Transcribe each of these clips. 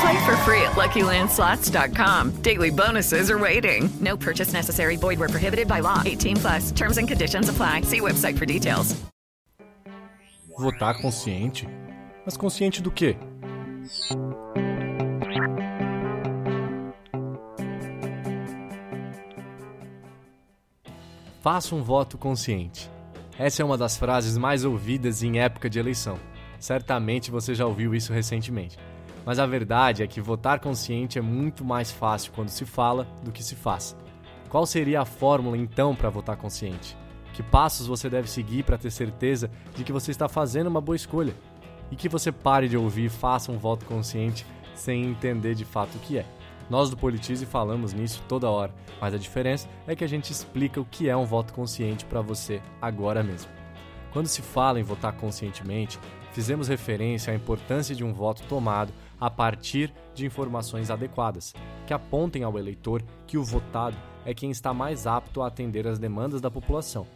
Play for free at LuckyLandSlots.com. Daily bonuses are waiting. No purchase necessary. Void where prohibited by law. 18 plus. Terms and conditions apply. See website for details. Votar consciente? Mas consciente do quê? Faça um voto consciente. Essa é uma das frases mais ouvidas em época de eleição. Certamente você já ouviu isso recentemente. Mas a verdade é que votar consciente é muito mais fácil quando se fala do que se faz. Qual seria a fórmula então para votar consciente? Que passos você deve seguir para ter certeza de que você está fazendo uma boa escolha? E que você pare de ouvir e faça um voto consciente sem entender de fato o que é. Nós do Politize falamos nisso toda hora, mas a diferença é que a gente explica o que é um voto consciente para você agora mesmo. Quando se fala em votar conscientemente, fizemos referência à importância de um voto tomado a partir de informações adequadas, que apontem ao eleitor que o votado é quem está mais apto a atender às demandas da população.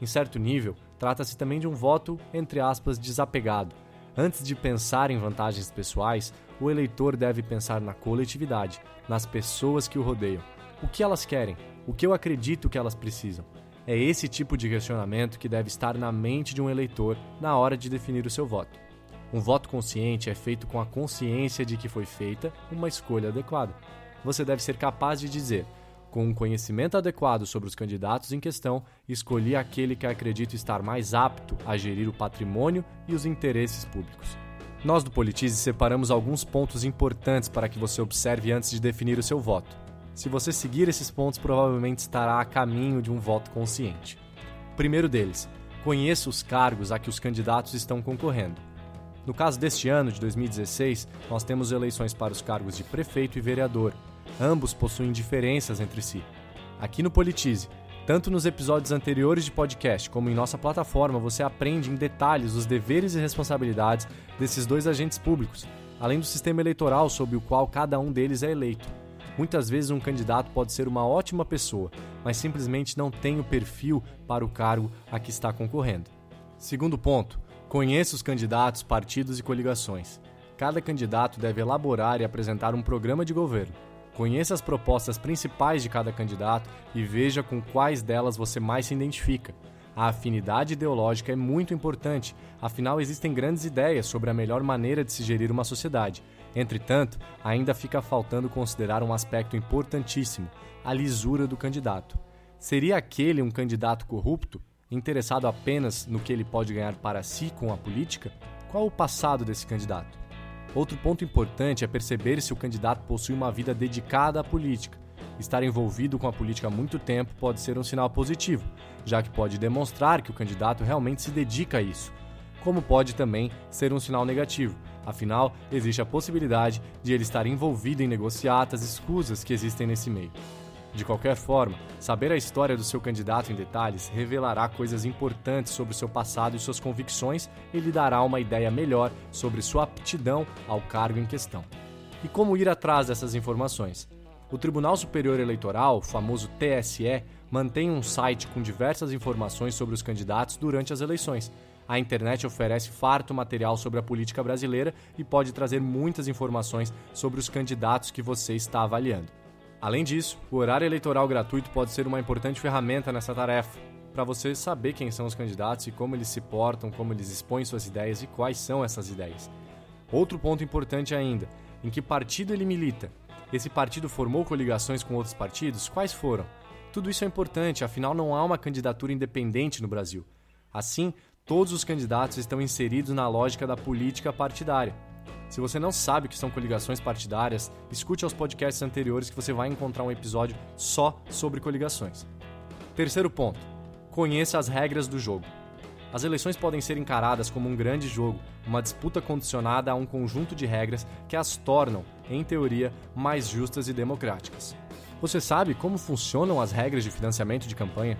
Em certo nível, trata-se também de um voto, entre aspas, desapegado. Antes de pensar em vantagens pessoais, o eleitor deve pensar na coletividade, nas pessoas que o rodeiam. O que elas querem? O que eu acredito que elas precisam? É esse tipo de questionamento que deve estar na mente de um eleitor na hora de definir o seu voto. Um voto consciente é feito com a consciência de que foi feita uma escolha adequada. Você deve ser capaz de dizer: com um conhecimento adequado sobre os candidatos em questão, escolhi aquele que acredito estar mais apto a gerir o patrimônio e os interesses públicos. Nós do Politize separamos alguns pontos importantes para que você observe antes de definir o seu voto. Se você seguir esses pontos, provavelmente estará a caminho de um voto consciente. Primeiro deles, conheça os cargos a que os candidatos estão concorrendo. No caso deste ano, de 2016, nós temos eleições para os cargos de prefeito e vereador, Ambos possuem diferenças entre si. Aqui no Politize, tanto nos episódios anteriores de podcast como em nossa plataforma, você aprende em detalhes os deveres e responsabilidades desses dois agentes públicos, além do sistema eleitoral sob o qual cada um deles é eleito. Muitas vezes um candidato pode ser uma ótima pessoa, mas simplesmente não tem o perfil para o cargo a que está concorrendo. Segundo ponto, conheça os candidatos, partidos e coligações. Cada candidato deve elaborar e apresentar um programa de governo. Conheça as propostas principais de cada candidato e veja com quais delas você mais se identifica. A afinidade ideológica é muito importante, afinal, existem grandes ideias sobre a melhor maneira de se gerir uma sociedade. Entretanto, ainda fica faltando considerar um aspecto importantíssimo: a lisura do candidato. Seria aquele um candidato corrupto, interessado apenas no que ele pode ganhar para si com a política? Qual o passado desse candidato? Outro ponto importante é perceber se o candidato possui uma vida dedicada à política. Estar envolvido com a política há muito tempo pode ser um sinal positivo, já que pode demonstrar que o candidato realmente se dedica a isso. Como pode também ser um sinal negativo, afinal, existe a possibilidade de ele estar envolvido em negociatas escusas que existem nesse meio. De qualquer forma, saber a história do seu candidato em detalhes revelará coisas importantes sobre seu passado e suas convicções e lhe dará uma ideia melhor sobre sua aptidão ao cargo em questão. E como ir atrás dessas informações? O Tribunal Superior Eleitoral, famoso TSE, mantém um site com diversas informações sobre os candidatos durante as eleições. A internet oferece farto material sobre a política brasileira e pode trazer muitas informações sobre os candidatos que você está avaliando. Além disso, o horário eleitoral gratuito pode ser uma importante ferramenta nessa tarefa, para você saber quem são os candidatos e como eles se portam, como eles expõem suas ideias e quais são essas ideias. Outro ponto importante ainda, em que partido ele milita? Esse partido formou coligações com outros partidos? Quais foram? Tudo isso é importante, afinal não há uma candidatura independente no Brasil. Assim, todos os candidatos estão inseridos na lógica da política partidária. Se você não sabe o que são coligações partidárias, escute aos podcasts anteriores que você vai encontrar um episódio só sobre coligações. Terceiro ponto: conheça as regras do jogo. As eleições podem ser encaradas como um grande jogo, uma disputa condicionada a um conjunto de regras que as tornam, em teoria, mais justas e democráticas. Você sabe como funcionam as regras de financiamento de campanha?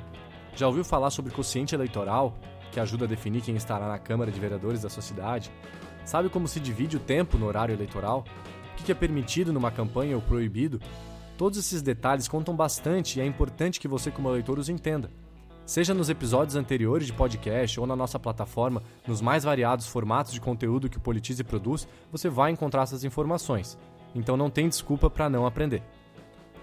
Já ouviu falar sobre quociente eleitoral, que ajuda a definir quem estará na Câmara de Vereadores da sua cidade? Sabe como se divide o tempo no horário eleitoral? O que é permitido numa campanha ou proibido? Todos esses detalhes contam bastante e é importante que você, como eleitor, os entenda. Seja nos episódios anteriores de podcast ou na nossa plataforma, nos mais variados formatos de conteúdo que o Politize produz, você vai encontrar essas informações. Então não tem desculpa para não aprender.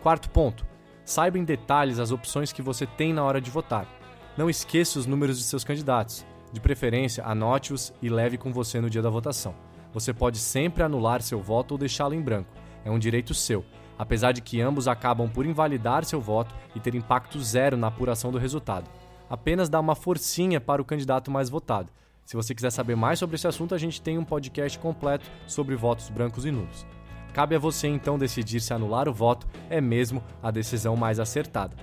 Quarto ponto: saiba em detalhes as opções que você tem na hora de votar. Não esqueça os números de seus candidatos. De preferência, anote-os e leve com você no dia da votação. Você pode sempre anular seu voto ou deixá-lo em branco. É um direito seu apesar de que ambos acabam por invalidar seu voto e ter impacto zero na apuração do resultado. Apenas dá uma forcinha para o candidato mais votado. Se você quiser saber mais sobre esse assunto, a gente tem um podcast completo sobre votos brancos e nulos. Cabe a você então decidir se anular o voto é mesmo a decisão mais acertada.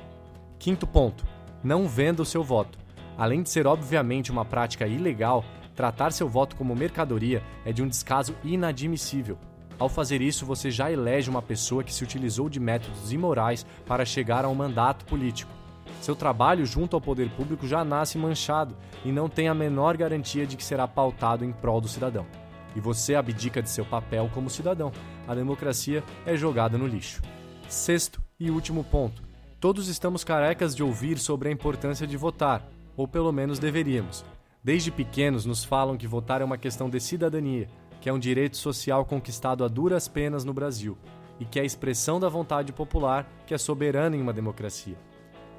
Quinto ponto: não venda o seu voto. Além de ser obviamente uma prática ilegal, tratar seu voto como mercadoria é de um descaso inadmissível. Ao fazer isso, você já elege uma pessoa que se utilizou de métodos imorais para chegar a um mandato político. Seu trabalho junto ao poder público já nasce manchado e não tem a menor garantia de que será pautado em prol do cidadão. E você abdica de seu papel como cidadão. A democracia é jogada no lixo. Sexto e último ponto: todos estamos carecas de ouvir sobre a importância de votar, ou pelo menos deveríamos. Desde pequenos nos falam que votar é uma questão de cidadania que é um direito social conquistado a duras penas no Brasil e que é a expressão da vontade popular que é soberana em uma democracia.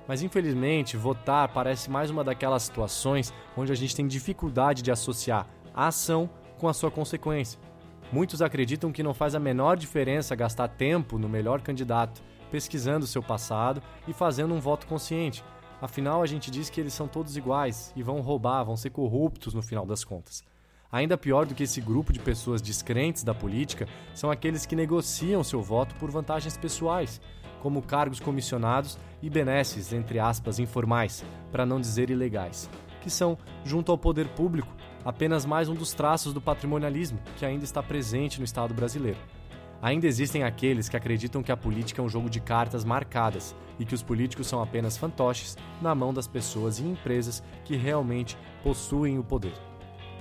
Mas infelizmente, votar parece mais uma daquelas situações onde a gente tem dificuldade de associar a ação com a sua consequência. Muitos acreditam que não faz a menor diferença gastar tempo no melhor candidato, pesquisando seu passado e fazendo um voto consciente. Afinal, a gente diz que eles são todos iguais e vão roubar, vão ser corruptos no final das contas. Ainda pior do que esse grupo de pessoas descrentes da política são aqueles que negociam seu voto por vantagens pessoais, como cargos comissionados e benesses, entre aspas, informais, para não dizer ilegais, que são, junto ao poder público, apenas mais um dos traços do patrimonialismo que ainda está presente no Estado brasileiro. Ainda existem aqueles que acreditam que a política é um jogo de cartas marcadas e que os políticos são apenas fantoches na mão das pessoas e empresas que realmente possuem o poder.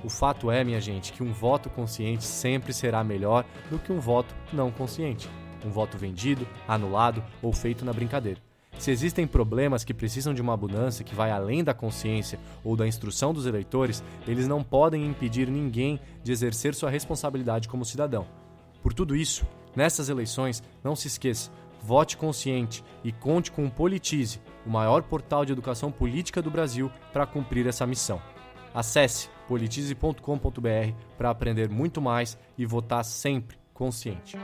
O fato é, minha gente, que um voto consciente sempre será melhor do que um voto não consciente. Um voto vendido, anulado ou feito na brincadeira. Se existem problemas que precisam de uma mudança que vai além da consciência ou da instrução dos eleitores, eles não podem impedir ninguém de exercer sua responsabilidade como cidadão. Por tudo isso, nessas eleições, não se esqueça, vote consciente e conte com o Politize, o maior portal de educação política do Brasil, para cumprir essa missão. Acesse politize.com.br para aprender muito mais e votar sempre consciente.